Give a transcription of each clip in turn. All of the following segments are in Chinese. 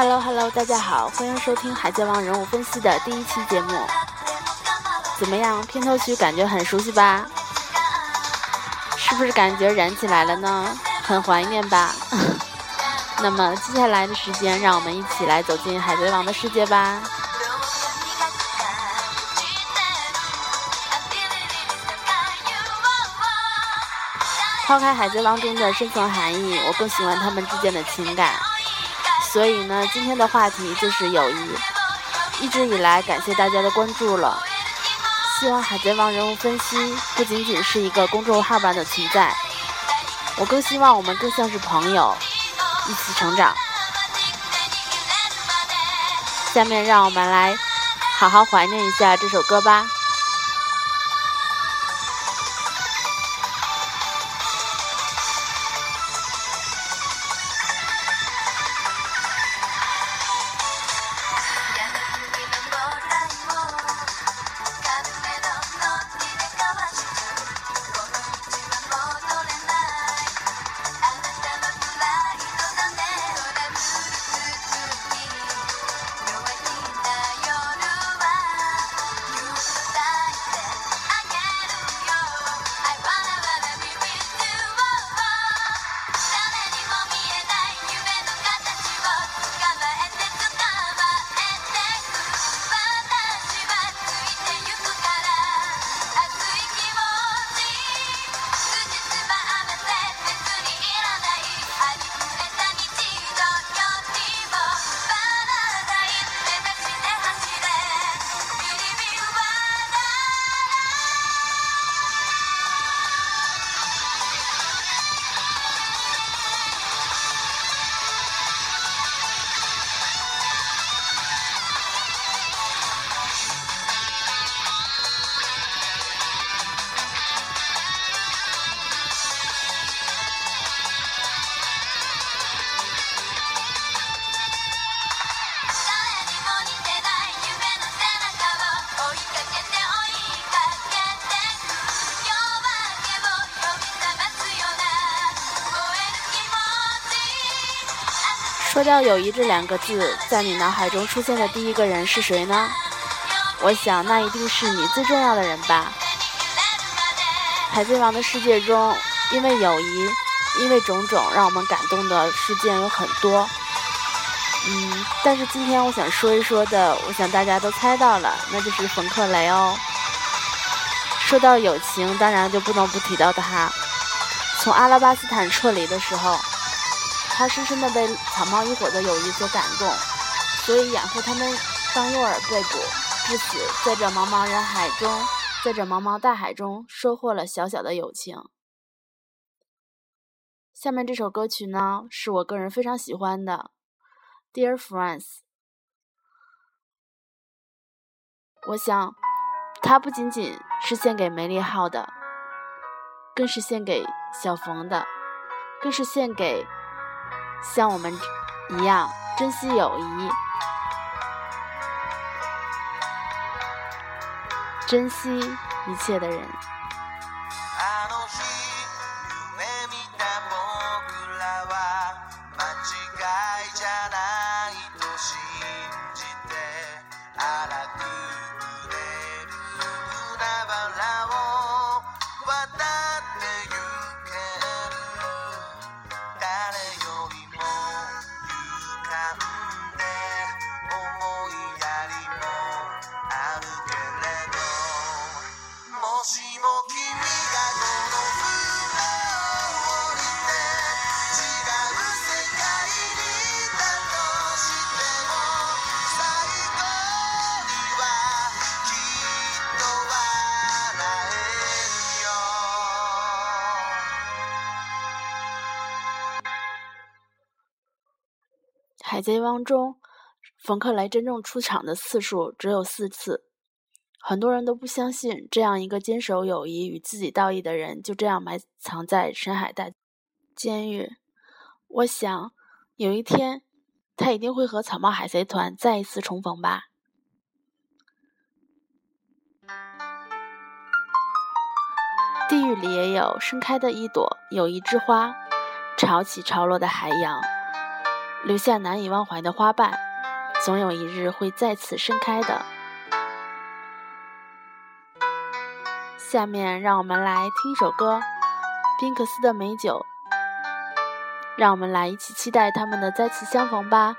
Hello Hello，大家好，欢迎收听《海贼王人物分析》的第一期节目。怎么样，片头曲感觉很熟悉吧？是不是感觉燃起来了呢？很怀念吧？那么接下来的时间，让我们一起来走进海贼王的世界吧。抛开海贼王中的深层含义，我更喜欢他们之间的情感。所以呢，今天的话题就是友谊。一直以来，感谢大家的关注了。希望《海贼王》人物分析不仅仅是一个公众号般的存在，我更希望我们更像是朋友，一起成长。下面让我们来好好怀念一下这首歌吧。说到友谊这两个字，在你脑海中出现的第一个人是谁呢？我想那一定是你最重要的人吧。《海贼王》的世界中，因为友谊，因为种种让我们感动的事件有很多。嗯，但是今天我想说一说的，我想大家都猜到了，那就是冯克雷哦。说到友情，当然就不能不提到他。从阿拉巴斯坦撤离的时候。他深深的被草帽一伙的友谊所感动，所以掩护他们当诱饵被捕至此在这茫茫人海中，在这茫茫大海中收获了小小的友情。下面这首歌曲呢，是我个人非常喜欢的《Dear Friends》。我想，它不仅仅是献给梅利号的，更是献给小冯的，更是献给。像我们一样珍惜友谊、珍惜一切的人。《贼王》中，冯克雷真正出场的次数只有四次，很多人都不相信这样一个坚守友谊与自己道义的人就这样埋藏在深海大监狱。我想，有一天，他一定会和草帽海贼团再一次重逢吧。地狱里也有盛开的一朵友谊之花，潮起潮落的海洋。留下难以忘怀的花瓣，总有一日会再次盛开的。下面让我们来听一首歌，《宾克斯的美酒》，让我们来一起期待他们的再次相逢吧。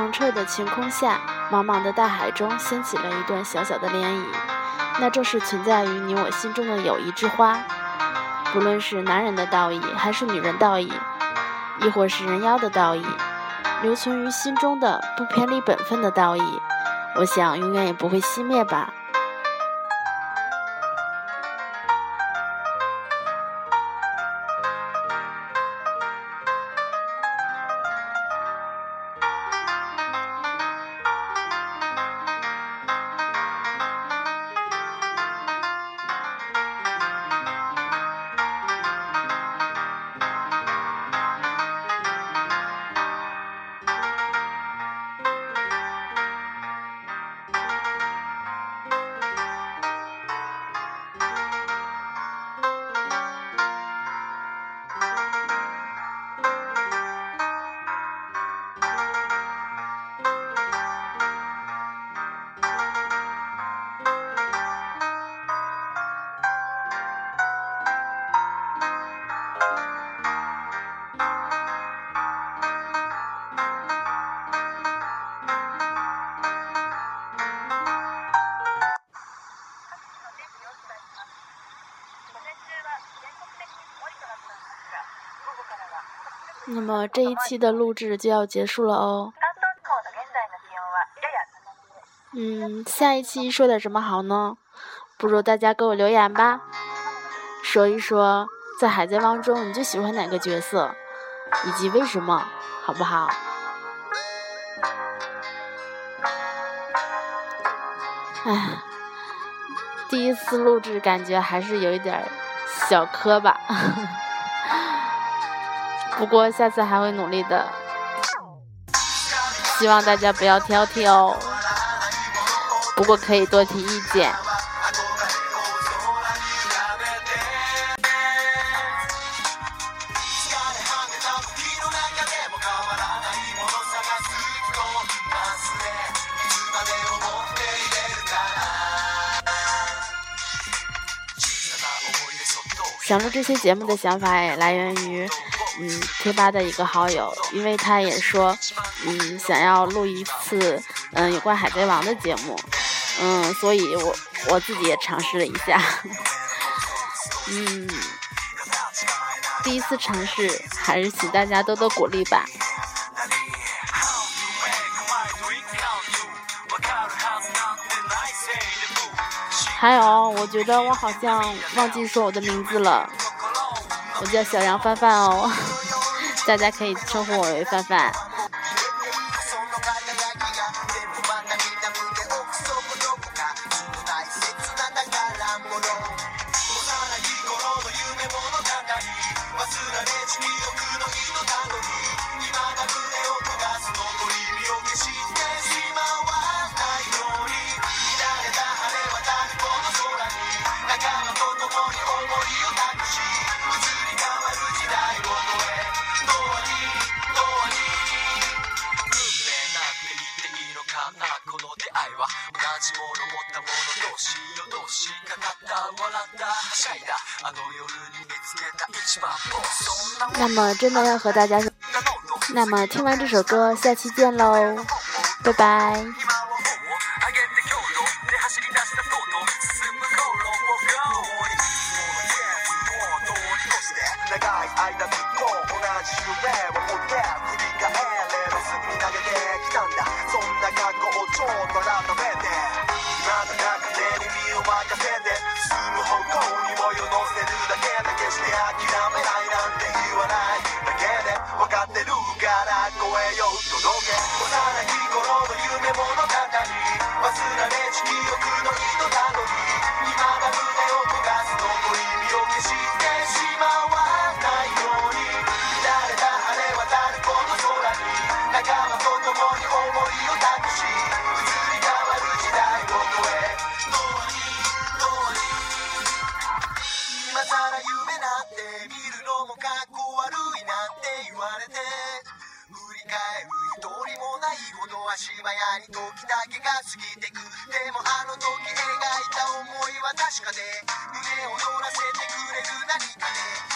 澄澈的晴空下，茫茫的大海中掀起了一段小小的涟漪，那正是存在于你我心中的友谊之花。不论是男人的道义，还是女人道义，亦或是人妖的道义，留存于心中的不偏离本分的道义，我想永远也不会熄灭吧。那么这一期的录制就要结束了哦。嗯，下一期说点什么好呢？不如大家给我留言吧，说一说在《海贼王》中你最喜欢哪个角色，以及为什么，好不好？哎，第一次录制感觉还是有一点小磕巴。不过下次还会努力的，希望大家不要挑剔哦。不过可以多提意见。想录这些节目的想法也来源于。嗯，贴吧的一个好友，因为他也说，嗯，想要录一次，嗯，有关海贼王的节目，嗯，所以我我自己也尝试了一下，嗯，第一次尝试，还是请大家多多鼓励吧。还有，我觉得我好像忘记说我的名字了。我叫小杨范范哦，大家可以称呼我为范范。那么真的要和大家，那么听完这首歌，下期见喽，拜拜。な過去をちょっと改めて今の中で耳を任せて進む方向にも世のせるだけだ決して諦めないなんて言わないだけで分かってるから声よ届け幼き頃の夢物語忘れ間やに時だけが過ぎてくでもあの時描いた思いは確かで胸を躍らせてくれる何かで